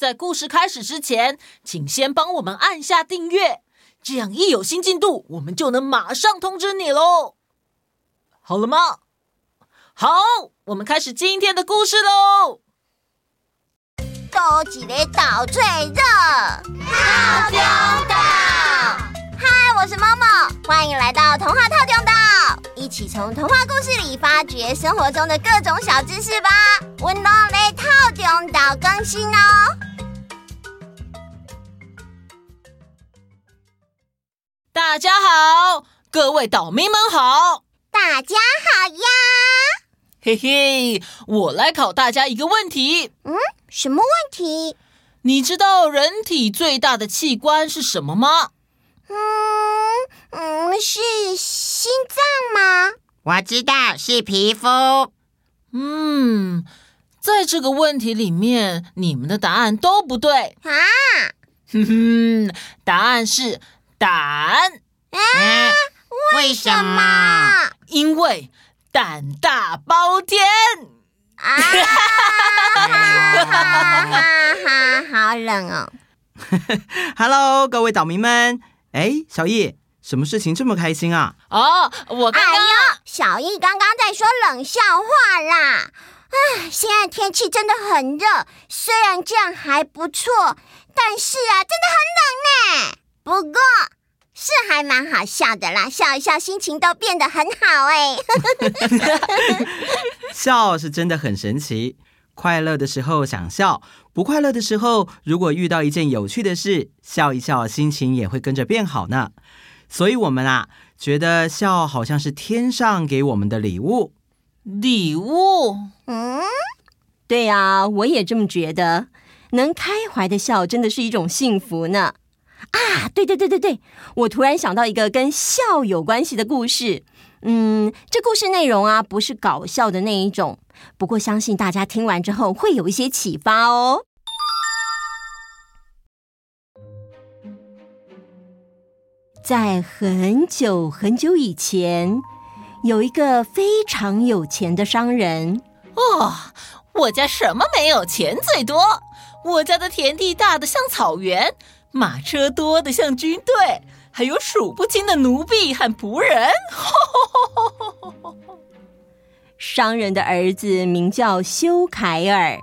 在故事开始之前，请先帮我们按下订阅，这样一有新进度，我们就能马上通知你喽。好了吗？好，我们开始今天的故事喽。多几个岛最热，套中岛。嗨，我是 Momo，欢迎来到童话套中岛，一起从童话故事里发掘生活中的各种小知识吧。温柔的套中岛更新哦。大家好，各位岛民们好，大家好呀！嘿嘿，我来考大家一个问题。嗯，什么问题？你知道人体最大的器官是什么吗？嗯嗯，是心脏吗？我知道是皮肤。嗯，在这个问题里面，你们的答案都不对啊！哼哼，答案是胆。啊？为什么？因为胆大包天。啊！哈哈哈哈！好冷哦。Hello，各位岛民们。哎，小易，什么事情这么开心啊？哦，我刚刚……小易刚刚在说冷笑话啦。唉，现在天气真的很热，虽然这样还不错，但是啊，真的很冷呢。不过是还蛮好笑的啦，笑一笑心情都变得很好哎。笑是真的很神奇，快乐的时候想笑，不快乐的时候，如果遇到一件有趣的事，笑一笑，心情也会跟着变好呢。所以，我们啊，觉得笑好像是天上给我们的礼物。礼物？嗯，对呀，我也这么觉得。能开怀的笑，真的是一种幸福呢。啊，对对对对对，我突然想到一个跟笑有关系的故事。嗯，这故事内容啊，不是搞笑的那一种，不过相信大家听完之后会有一些启发哦。在很久很久以前，有一个非常有钱的商人。哦，我家什么没有？钱最多。我家的田地大得像草原，马车多得像军队，还有数不清的奴婢和仆人。商人的儿子名叫修凯尔，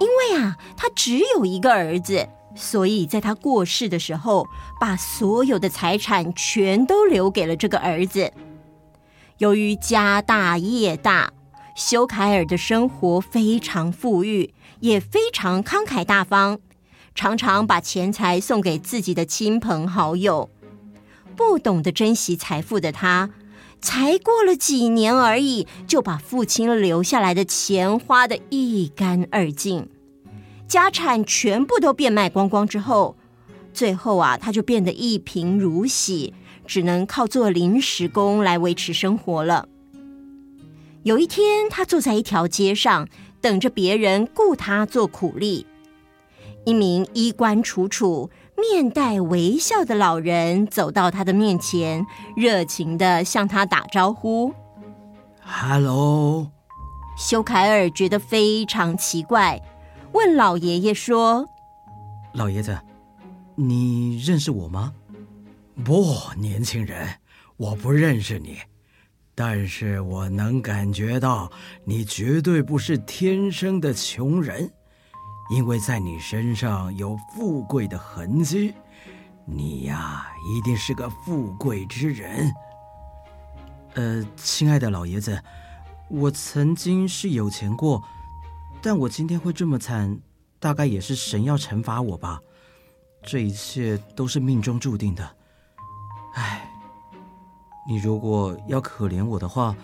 因为啊，他只有一个儿子，所以在他过世的时候，把所有的财产全都留给了这个儿子。由于家大业大，修凯尔的生活非常富裕。也非常慷慨大方，常常把钱财送给自己的亲朋好友。不懂得珍惜财富的他，才过了几年而已，就把父亲留下来的钱花得一干二净，家产全部都变卖光光之后，最后啊，他就变得一贫如洗，只能靠做临时工来维持生活了。有一天，他坐在一条街上。等着别人雇他做苦力，一名衣冠楚楚、面带微笑的老人走到他的面前，热情的向他打招呼：“Hello。”修凯尔觉得非常奇怪，问老爷爷说：“老爷子，你认识我吗？”“不，年轻人，我不认识你。”但是我能感觉到，你绝对不是天生的穷人，因为在你身上有富贵的痕迹。你呀，一定是个富贵之人。呃，亲爱的老爷子，我曾经是有钱过，但我今天会这么惨，大概也是神要惩罚我吧。这一切都是命中注定的。唉。你如果要可怜我的话，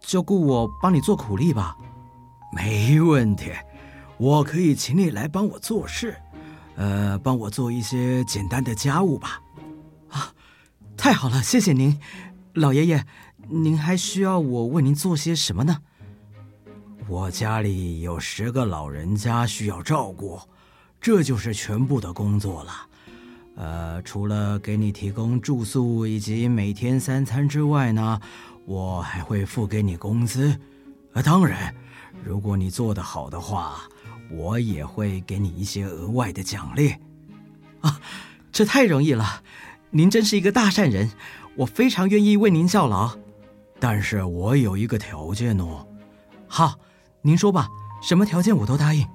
就雇我帮你做苦力吧。没问题，我可以请你来帮我做事，呃，帮我做一些简单的家务吧。啊，太好了，谢谢您，老爷爷。您还需要我为您做些什么呢？我家里有十个老人家需要照顾，这就是全部的工作了。呃，除了给你提供住宿以及每天三餐之外呢，我还会付给你工资。呃，当然，如果你做得好的话，我也会给你一些额外的奖励。啊，这太容易了！您真是一个大善人，我非常愿意为您效劳。但是我有一个条件哦。好，您说吧，什么条件我都答应。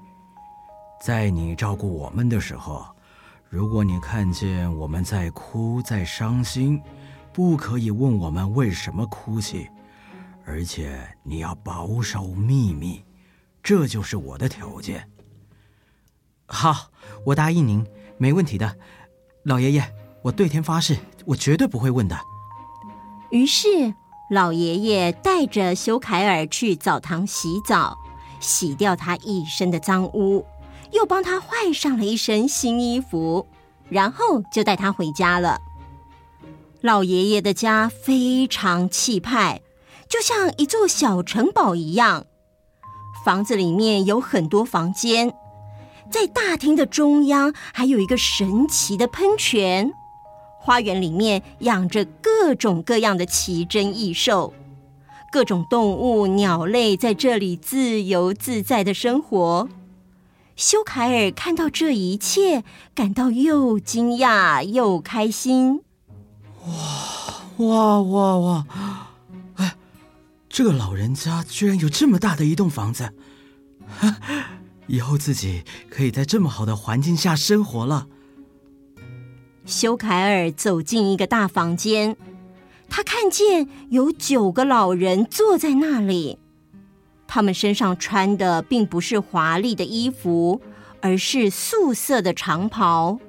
在你照顾我们的时候，如果你看见我们在哭、在伤心，不可以问我们为什么哭泣，而且你要保守秘密，这就是我的条件。好，我答应您，没问题的，老爷爷，我对天发誓，我绝对不会问的。于是，老爷爷带着修凯尔去澡堂洗澡，洗掉他一身的脏污。又帮他换上了一身新衣服，然后就带他回家了。老爷爷的家非常气派，就像一座小城堡一样。房子里面有很多房间，在大厅的中央还有一个神奇的喷泉。花园里面养着各种各样的奇珍异兽，各种动物、鸟类在这里自由自在的生活。修凯尔看到这一切，感到又惊讶又开心。哇哇哇哇！这个老人家居然有这么大的一栋房子，以后自己可以在这么好的环境下生活了。修凯尔走进一个大房间，他看见有九个老人坐在那里。他们身上穿的并不是华丽的衣服，而是素色的长袍，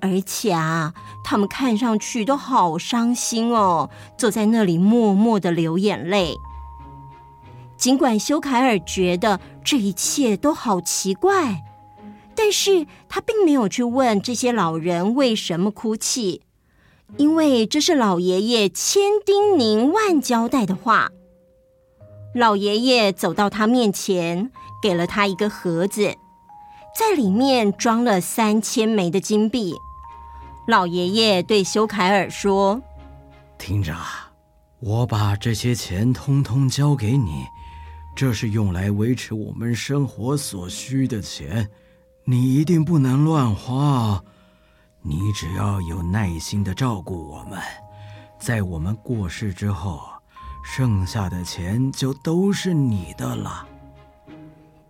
而且啊，他们看上去都好伤心哦，坐在那里默默的流眼泪。尽管修凯尔觉得这一切都好奇怪，但是他并没有去问这些老人为什么哭泣，因为这是老爷爷千叮咛万交代的话。老爷爷走到他面前，给了他一个盒子，在里面装了三千枚的金币。老爷爷对修凯尔说：“听着，我把这些钱通通交给你，这是用来维持我们生活所需的钱，你一定不能乱花。你只要有耐心的照顾我们，在我们过世之后。”剩下的钱就都是你的了。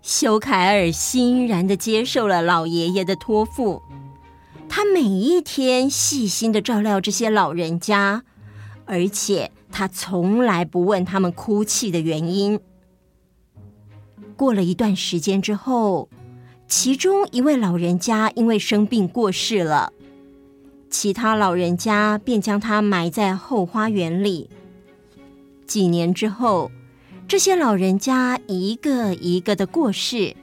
修凯尔欣然的接受了老爷爷的托付，他每一天细心的照料这些老人家，而且他从来不问他们哭泣的原因。过了一段时间之后，其中一位老人家因为生病过世了，其他老人家便将他埋在后花园里。几年之后，这些老人家一个一个的过世，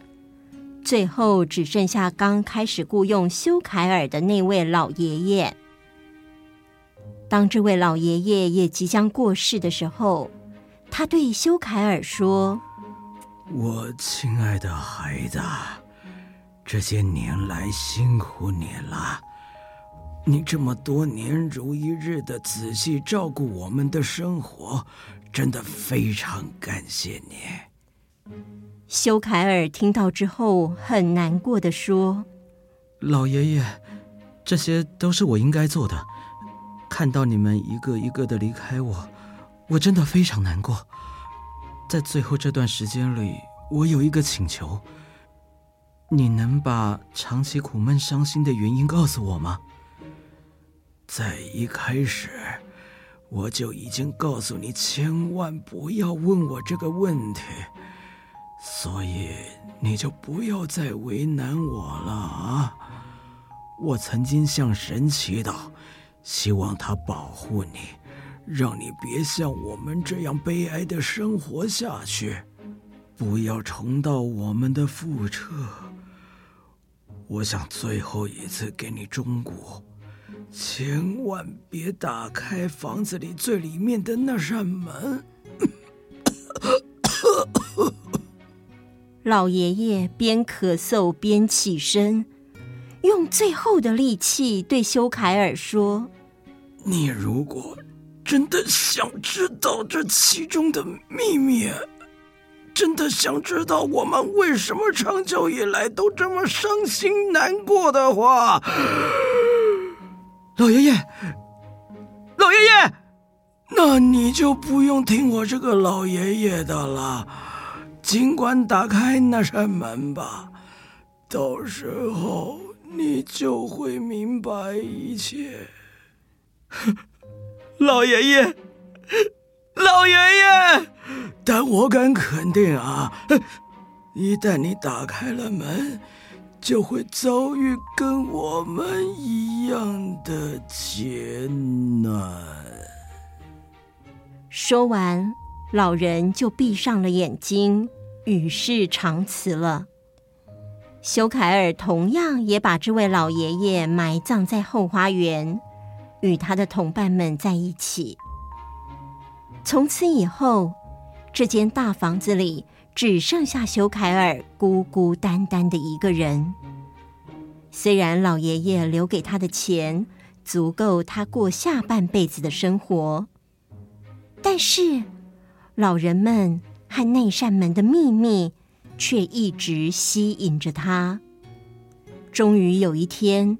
最后只剩下刚开始雇佣修凯尔的那位老爷爷。当这位老爷爷也即将过世的时候，他对修凯尔说：“我亲爱的孩子，这些年来辛苦你了。你这么多年如一日的仔细照顾我们的生活。”真的非常感谢你。修凯尔听到之后很难过的说：“老爷爷，这些都是我应该做的。看到你们一个一个的离开我，我真的非常难过。在最后这段时间里，我有一个请求，你能把长期苦闷伤心的原因告诉我吗？在一开始。”我就已经告诉你，千万不要问我这个问题，所以你就不要再为难我了啊！我曾经向神祈祷，希望他保护你，让你别像我们这样悲哀的生活下去，不要重蹈我们的覆辙。我想最后一次给你忠告。千万别打开房子里最里面的那扇门。老爷爷边咳嗽边起身，用最后的力气对修凯尔说：“你如果真的想知道这其中的秘密，真的想知道我们为什么长久以来都这么伤心难过的话，老爷爷，老爷爷，那你就不用听我这个老爷爷的了，尽管打开那扇门吧，到时候你就会明白一切。老爷爷，老爷爷，但我敢肯定啊，一旦你打开了门，就会遭遇跟我们一样的劫难。说完，老人就闭上了眼睛，与世长辞了。修凯尔同样也把这位老爷爷埋葬在后花园。与他的同伴们在一起。从此以后，这间大房子里只剩下修凯尔孤孤单单的一个人。虽然老爷爷留给他的钱足够他过下半辈子的生活，但是老人们和那扇门的秘密却一直吸引着他。终于有一天。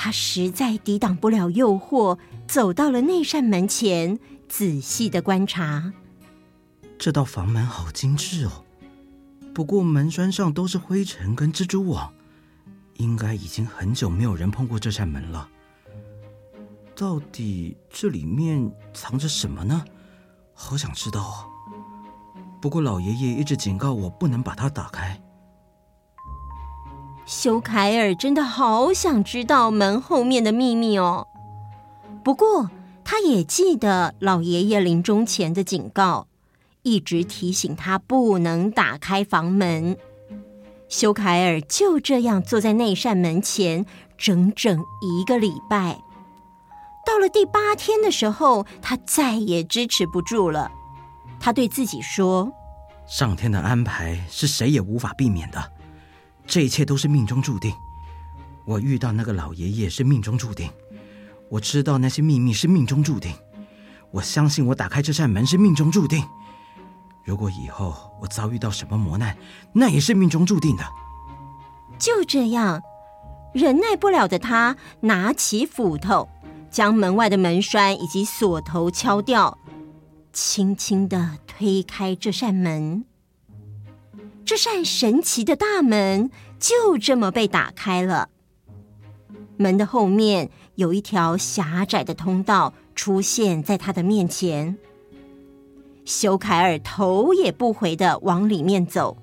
他实在抵挡不了诱惑，走到了那扇门前，仔细的观察。这道房门好精致哦，不过门栓上都是灰尘跟蜘蛛网，应该已经很久没有人碰过这扇门了。到底这里面藏着什么呢？好想知道哦。不过老爷爷一直警告我不能把它打开。修凯尔真的好想知道门后面的秘密哦。不过，他也记得老爷爷临终前的警告，一直提醒他不能打开房门。修凯尔就这样坐在那扇门前整整一个礼拜。到了第八天的时候，他再也支持不住了。他对自己说：“上天的安排是谁也无法避免的。”这一切都是命中注定。我遇到那个老爷爷是命中注定。我知道那些秘密是命中注定。我相信我打开这扇门是命中注定。如果以后我遭遇到什么磨难，那也是命中注定的。就这样，忍耐不了的他拿起斧头，将门外的门栓以及锁头敲掉，轻轻地推开这扇门。这扇神奇的大门就这么被打开了。门的后面有一条狭窄的通道出现在他的面前。修凯尔头也不回地往里面走。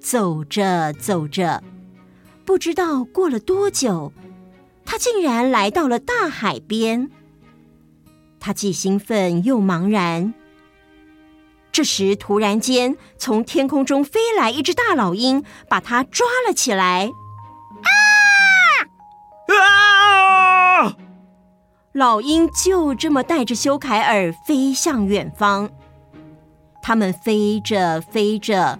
走着走着，不知道过了多久，他竟然来到了大海边。他既兴奋又茫然。这时，突然间，从天空中飞来一只大老鹰，把他抓了起来。啊！啊！老鹰就这么带着修凯尔飞向远方。他们飞着飞着，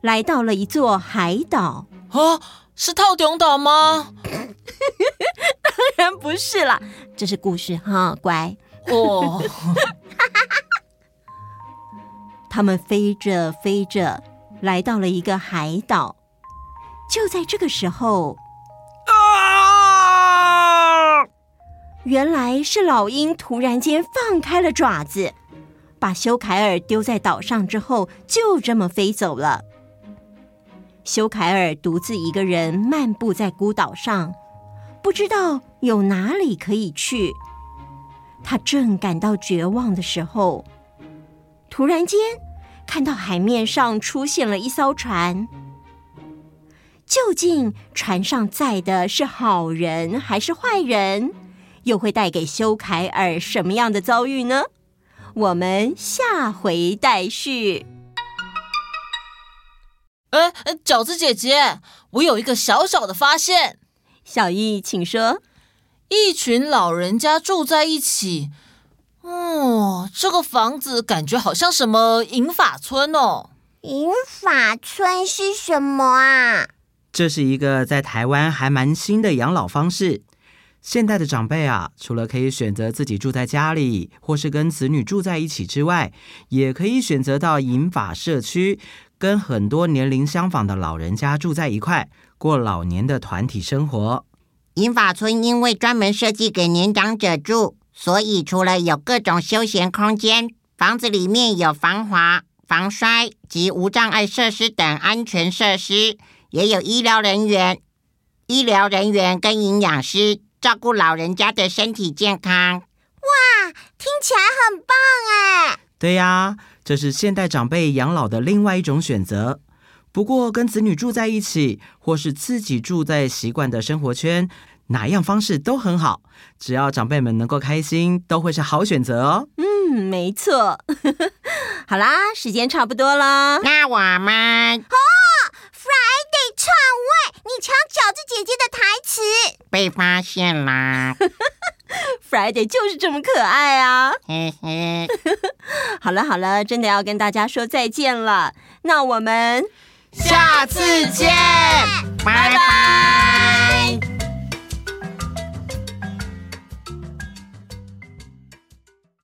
来到了一座海岛。啊，是套顶岛吗？当然不是啦，这是故事哈，乖。哦。他们飞着飞着，来到了一个海岛。就在这个时候，啊！原来是老鹰突然间放开了爪子，把修凯尔丢在岛上之后，就这么飞走了。修凯尔独自一个人漫步在孤岛上，不知道有哪里可以去。他正感到绝望的时候，突然间，看到海面上出现了一艘船，究竟船上载的是好人还是坏人？又会带给修凯尔什么样的遭遇呢？我们下回待续。哎，饺子姐姐，我有一个小小的发现。小易，请说。一群老人家住在一起。哦，这个房子感觉好像什么银发村哦。银发村是什么啊？这是一个在台湾还蛮新的养老方式。现代的长辈啊，除了可以选择自己住在家里，或是跟子女住在一起之外，也可以选择到银发社区，跟很多年龄相仿的老人家住在一块，过老年的团体生活。银发村因为专门设计给年长者住，所以除了有各种休闲空间，房子里面有防滑、防摔及无障碍设施等安全设施，也有医疗人员、医疗人员跟营养师。照顾老人家的身体健康，哇，听起来很棒哎！对呀，这是现代长辈养老的另外一种选择。不过，跟子女住在一起，或是自己住在习惯的生活圈，哪样方式都很好。只要长辈们能够开心，都会是好选择哦。嗯，没错。好啦，时间差不多了，那我们。篡位！你抢饺子姐姐的台词，被发现啦！Friday 就是这么可爱啊！嘿嘿。好了好了，真的要跟大家说再见了。那我们下次见拜拜。